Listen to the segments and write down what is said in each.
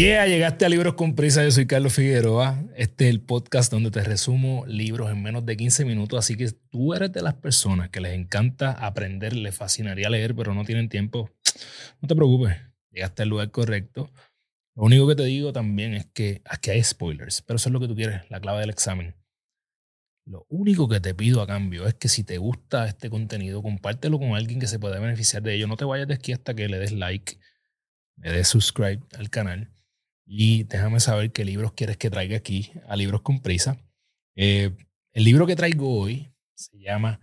Yeah, llegaste a Libros con Prisa. Yo soy Carlos Figueroa. Este es el podcast donde te resumo libros en menos de 15 minutos. Así que tú eres de las personas que les encanta aprender, les fascinaría leer, pero no tienen tiempo. No te preocupes, llegaste al lugar correcto. Lo único que te digo también es que aquí hay spoilers, pero eso es lo que tú quieres, la clave del examen. Lo único que te pido a cambio es que si te gusta este contenido, compártelo con alguien que se pueda beneficiar de ello. No te vayas de aquí hasta que le des like, le des subscribe al canal y déjame saber qué libros quieres que traiga aquí a Libros con Prisa. Eh, el libro que traigo hoy se llama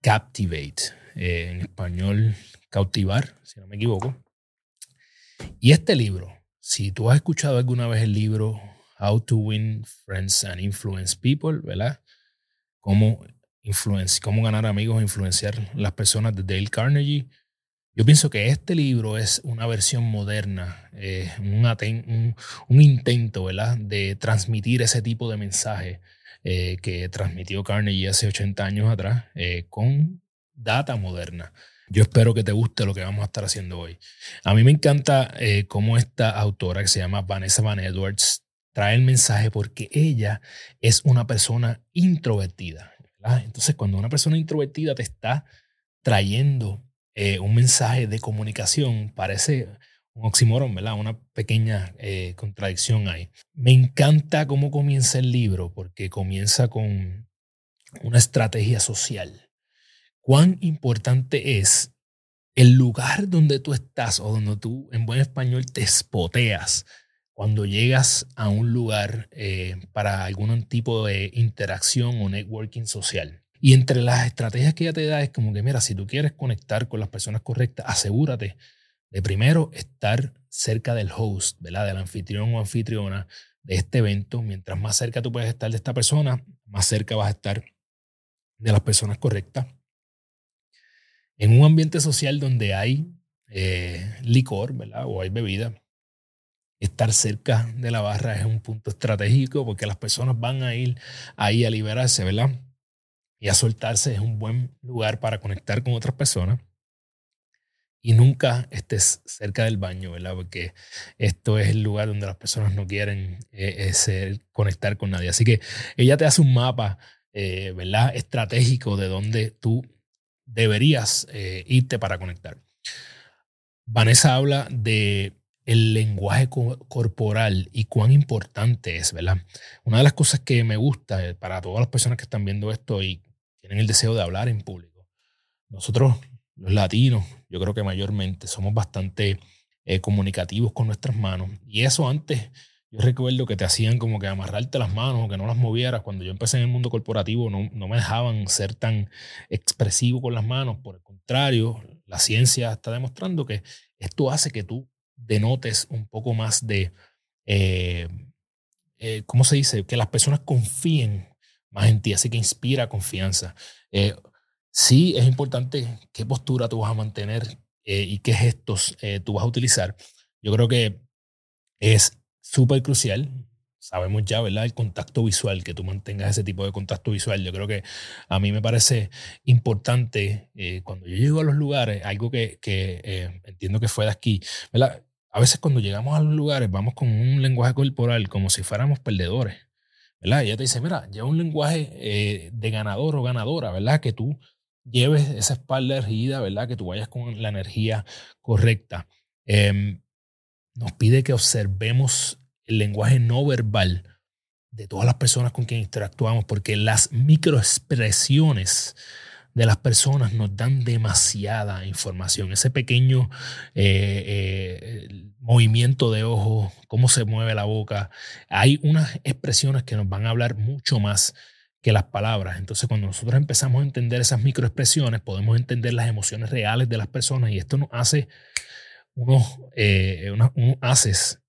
Captivate, eh, en español cautivar, si no me equivoco. Y este libro, si tú has escuchado alguna vez el libro How to Win Friends and Influence People, ¿verdad? Cómo, cómo ganar amigos e influenciar las personas de Dale Carnegie, yo pienso que este libro es una versión moderna, eh, un, intento ¿verdad? de transmitir ese tipo de mensaje eh, que transmitió Carnegie hace 80 años atrás eh, con data moderna. Yo espero que te guste lo que vamos a estar haciendo hoy. A mí me encanta cómo esta autora, que se llama Vanessa Van Edwards, trae el mensaje porque ella es una persona introvertida. Entonces, cuando una persona introvertida te está trayendo eh, un mensaje de comunicación. Parece un oxímoron, ¿verdad? Una pequeña eh, contradicción ahí. Me encanta cómo comienza el libro, porque comienza con una estrategia social. Cuán importante es el lugar donde tú estás o donde tú, en buen español, te espoteas cuando llegas a un lugar eh, para algún tipo de interacción o networking social. Y entre las estrategias que ella te da es como que, mira, si tú quieres conectar con las personas correctas, asegúrate de primero estar cerca del host, ¿verdad? Del anfitrión o anfitriona de este evento. Mientras más cerca tú puedes estar de esta persona, más cerca vas a estar de las personas correctas. En un ambiente social donde hay eh, licor, ¿verdad? O hay bebida, estar cerca de la barra es un punto estratégico porque las personas van a ir ahí a liberarse, ¿verdad? Y a soltarse es un buen lugar para conectar con otras personas. Y nunca estés cerca del baño, ¿verdad? Porque esto es el lugar donde las personas no quieren eh, eh, conectar con nadie. Así que ella te hace un mapa, eh, ¿verdad? Estratégico de donde tú deberías irte para conectar. Vanessa habla de el lenguaje corporal y cuán importante es, ¿verdad? Una de las cosas que me gusta para todas las personas que están viendo esto y tienen el deseo de hablar en público. Nosotros, los latinos, yo creo que mayormente somos bastante eh, comunicativos con nuestras manos. Y eso antes, yo recuerdo que te hacían como que amarrarte las manos o que no las movieras. Cuando yo empecé en el mundo corporativo, no, no me dejaban ser tan expresivo con las manos. Por el contrario, la ciencia está demostrando que esto hace que tú denotes un poco más de, eh, eh, ¿cómo se dice? Que las personas confíen más en ti, así que inspira confianza. Eh, sí es importante qué postura tú vas a mantener eh, y qué gestos eh, tú vas a utilizar. Yo creo que es súper crucial. Sabemos ya, ¿verdad? El contacto visual, que tú mantengas ese tipo de contacto visual. Yo creo que a mí me parece importante cuando yo llego a los lugares, algo que, que entiendo que fue de aquí, ¿verdad? A veces cuando llegamos a los lugares vamos con un lenguaje corporal como si fuéramos perdedores. ¿Verdad? ella te dice, mira, lleva un lenguaje eh, de ganador o ganadora, ¿verdad? Que tú lleves esa espalda erguida, ¿verdad? Que tú vayas con la energía correcta. Em, nos pide que observemos el lenguaje no verbal de todas las personas con quien interactuamos, porque las microexpresiones de las personas nos dan demasiada información. Ese pequeño eh, eh, movimiento de ojo, cómo se mueve la boca. Hay unas expresiones que nos van a hablar mucho más que las palabras. Entonces, cuando nosotros empezamos a entender esas microexpresiones, podemos entender las emociones reales de las personas y esto nos hace unos, eh, haces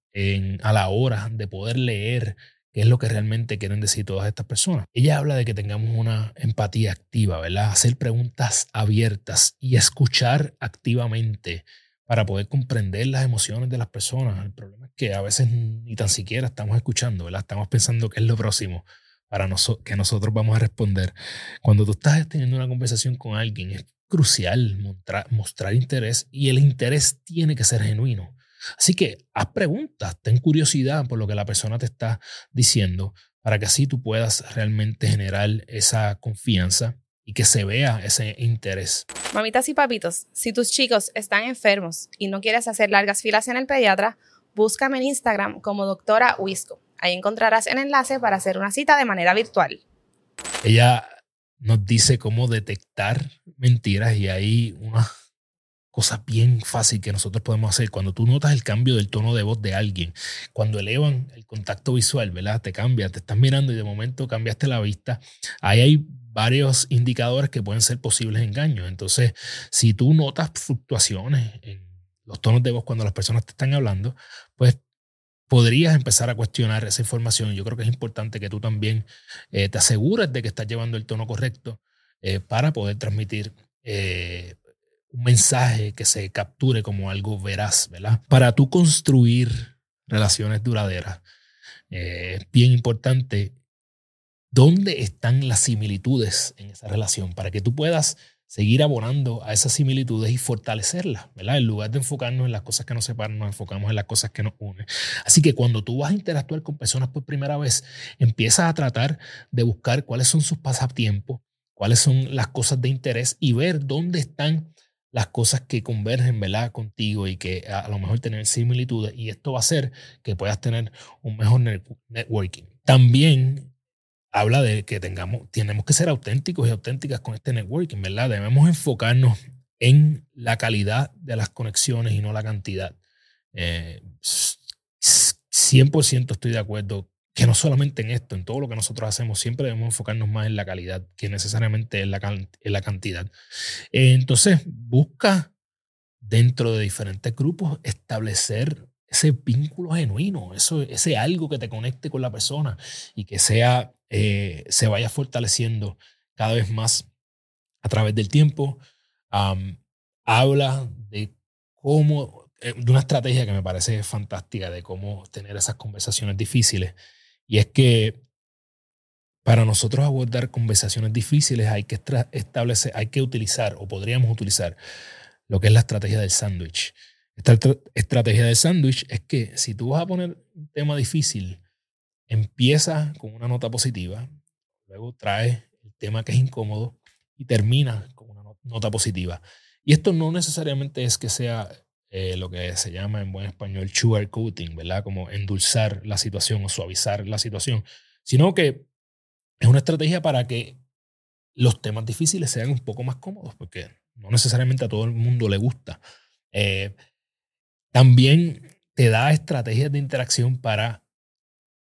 a la hora de poder leer es lo que realmente quieren decir todas estas personas. Ella habla de que tengamos una empatía activa, ¿verdad? Hacer preguntas abiertas y escuchar activamente para poder comprender las emociones de las personas. El problema es que a veces ni tan siquiera estamos escuchando, ¿verdad? Estamos pensando qué es lo próximo para que nosotros vamos a responder. Cuando tú estás teniendo una conversación con alguien, es crucial mostrar interés y el interés tiene que ser genuino. Así que haz preguntas, ten curiosidad por lo que la persona te está diciendo para que así tú puedas realmente generar esa confianza y que se vea ese interés. Mamitas y papitos, si tus chicos están enfermos y no quieres hacer largas filas en el pediatra, búscame en Instagram como doctora Wisco. Ahí encontrarás el enlace para hacer una cita de manera virtual. Ella nos dice cómo detectar mentiras y hay una cosa bien fácil que nosotros podemos hacer. Cuando tú notas el cambio del tono de voz de alguien, cuando elevan el contacto visual, ¿verdad? Te cambia, te estás mirando y de momento cambiaste la vista. Ahí hay varios indicadores que pueden ser posibles engaños. Entonces, si tú notas fluctuaciones en los tonos de voz cuando las personas te están hablando, pues podrías empezar a cuestionar esa información. Yo creo que es importante que tú también eh, te asegures de que estás llevando el tono correcto eh, para poder transmitir eh, un mensaje que se capture como algo veraz, ¿verdad? Para tú construir relaciones duraderas, es bien importante dónde están las similitudes en esa relación para que tú puedas seguir abonando a esas similitudes y fortalecerlas, ¿verdad? En lugar de enfocarnos en las cosas que nos separan, nos enfocamos en las cosas que nos unen. Así que cuando tú vas a interactuar con personas por primera vez, empiezas a tratar de buscar cuáles son sus pasatiempos, cuáles son las cosas de interés y ver dónde están las cosas que convergen, ¿verdad? Contigo y que a lo mejor tienen similitudes y esto va a hacer que puedas tener un mejor networking. También habla de que tengamos, tenemos que ser auténticos y auténticas con este networking, ¿verdad? Debemos enfocarnos en la calidad de las conexiones y no la cantidad. 100% estoy de acuerdo que no solamente en esto, en todo lo que nosotros hacemos, siempre debemos enfocarnos más en la calidad que necesariamente en la, en la cantidad. entonces, busca dentro de diferentes grupos establecer ese vínculo genuino, eso, ese algo que te conecte con la persona y que sea eh, se vaya fortaleciendo cada vez más a través del tiempo. habla de cómo, eh, de una estrategia que me parece fantástica de cómo tener esas conversaciones difíciles. Y es que para nosotros abordar conversaciones difíciles hay que hay que utilizar o podríamos utilizar lo que es la estrategia del sándwich. Esta estrategia del sándwich es que si tú vas a poner un tema difícil, empieza con una nota positiva, luego trae el tema que es incómodo y termina con una nota positiva. Y esto no necesariamente es que sea eh, lo que se llama en buen español sugarcoating, ¿verdad? Como endulzar la situación o suavizar la situación, sino que es una estrategia para que los temas difíciles sean un poco más cómodos, porque no necesariamente a todo el mundo le gusta. Eh, también te da estrategias de interacción para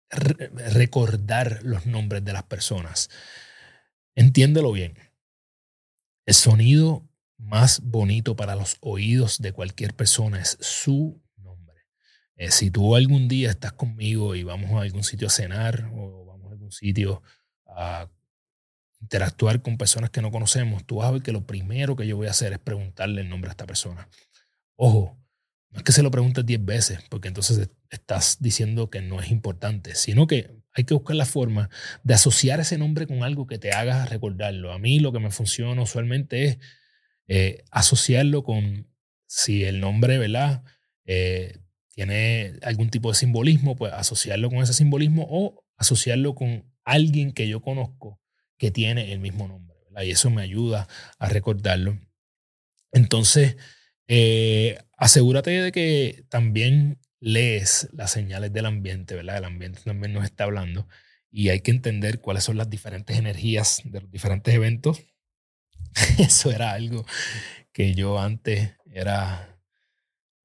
recordar los nombres de las personas. Entiéndelo bien. El sonido más bonito para los oídos de cualquier persona es su nombre. Eh, si tú algún día estás conmigo y vamos a algún sitio a cenar o vamos a algún sitio a interactuar con personas que no conocemos, tú vas a ver que lo primero que yo voy a hacer es preguntarle el nombre a esta persona. Ojo, no es que se lo preguntes 10 veces, porque entonces estás diciendo que no es importante, sino que hay que buscar la forma de asociar ese nombre con algo que te haga recordarlo. A mí lo que me funciona usualmente es eh, asociarlo con, si el nombre, ¿verdad? Eh, tiene algún tipo de simbolismo, pues asociarlo con ese simbolismo o asociarlo con alguien que yo conozco que tiene el mismo nombre. Y eso me ayuda a recordarlo. Entonces, eh, asegúrate de que también lees las señales del ambiente, ¿verdad? El ambiente también nos está hablando y hay que entender cuáles son las diferentes energías de los diferentes eventos. Eso era algo que yo antes era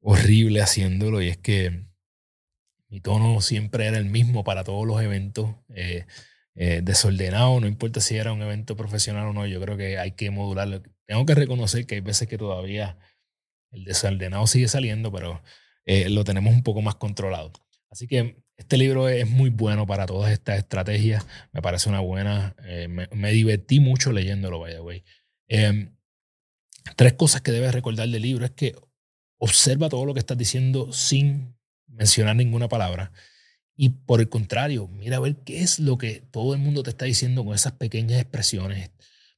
horrible haciéndolo y es que mi tono siempre era el mismo para todos los eventos. Eh, eh, desordenado, no importa si era un evento profesional o no, yo creo que hay que modularlo. Tengo que reconocer que hay veces que todavía el desordenado sigue saliendo, pero eh, lo tenemos un poco más controlado. Así que este libro es muy bueno para todas estas estrategias. Me parece una buena. Eh, me, divertí mucho leyéndolo, vaya, güey. Em, tres cosas que debes recordar del libro es que observa todo lo que estás diciendo sin mencionar ninguna palabra. Y por el contrario, mira a ver qué es lo que todo el mundo te está diciendo con esas pequeñas expresiones.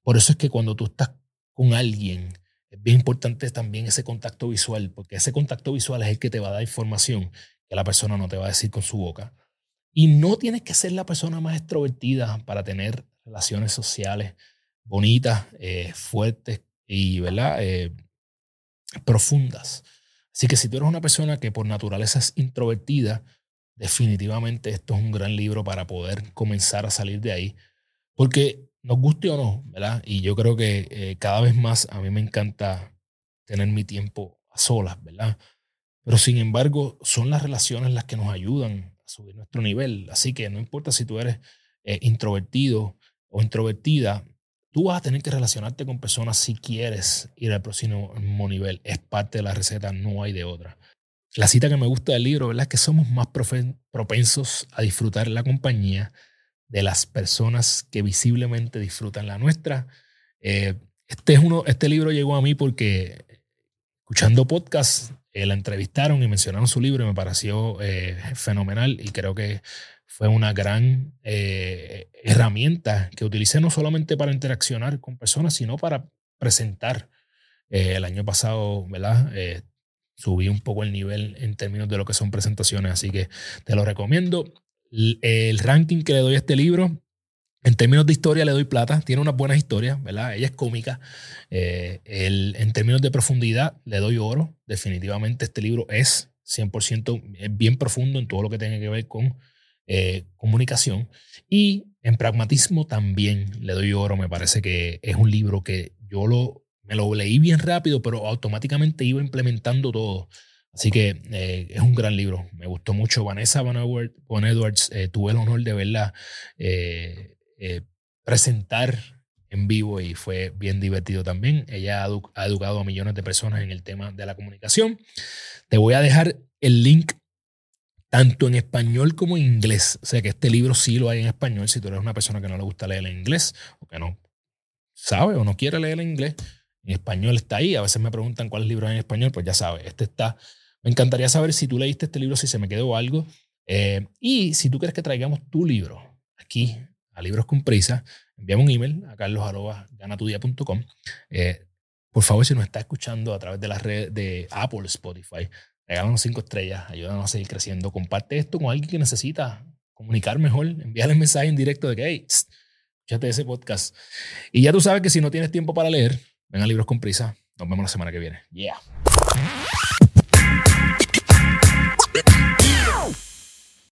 Por eso es que cuando tú estás con alguien es bien importante también ese contacto visual, porque ese contacto visual es el que te va a dar información que la persona no te va a decir con su boca. Y no tienes que ser la persona más extrovertida para tener relaciones sociales bonitas, eh, fuertes y ¿verdad? Eh, profundas. Así que si tú eres una persona que por naturaleza es introvertida, definitivamente esto es un gran libro para poder comenzar a salir de ahí. Porque nos guste o no, ¿verdad? Y yo creo que eh, cada vez más a mí me encanta tener mi tiempo a solas, ¿verdad? Pero sin embargo, son las relaciones las que nos ayudan a subir nuestro nivel. Así que no importa si tú eres eh, introvertido o introvertida, tú vas a tener que relacionarte con personas si quieres ir al próximo nivel. Es parte de la receta, no hay de otra. La cita que me gusta del libro, ¿verdad? Es que somos más propensos a disfrutar la compañía de las personas que visiblemente disfrutan la nuestra. Eh, este, es uno, este libro llegó a mí porque escuchando podcast eh, la entrevistaron y mencionaron su libro y me pareció eh, fenomenal y creo que fue una gran herramienta que utilicé no solamente para interaccionar con personas, sino para presentar. el año pasado, ¿verdad? subí un poco el nivel en términos de lo que son presentaciones, así que te lo recomiendo el ranking que le doy a este libro, en términos de historia le doy plata, tiene unas buenas historias, ¿verdad? Ella es cómica. Eh, en términos de profundidad le doy oro. Definitivamente este libro es 100% bien profundo en todo lo que tiene que ver con eh, comunicación. Y en pragmatismo también le doy oro. Me parece que es un libro que yo lo, me lo leí bien rápido, pero automáticamente iba implementando todo. Así que eh, es un gran libro. Me gustó mucho. Vanessa Von Edwards, eh, tuve el honor de verla eh, presentar en vivo y fue bien divertido también. Ella ha, educado a millones de personas en el tema de la comunicación. Te voy a dejar el link tanto en español como en inglés. O sea que este libro sí lo hay en español. Si tú eres una persona que no le gusta leer en inglés o que no sabe o no quiere leer en inglés, en español está ahí. A veces me preguntan cuáles libros hay en español, pues ya sabes, este está me encantaría saber si tú leíste este libro, si se me quedó algo. Eh, y si tú quieres que traigamos tu libro aquí a Libros con Prisa, envíame un email a carlos.ganatudia.com. Eh, por favor, si nos está escuchando a través de las redes de Apple, Spotify, regálanos cinco estrellas, ayúdanos a seguir creciendo. Comparte esto con alguien que necesita comunicar mejor, envíale mensaje en directo de que, hey, escúchate ese podcast. Y ya tú sabes que si no tienes tiempo para leer, ven a Libros con Prisa. Nos vemos la semana que viene. Yeah.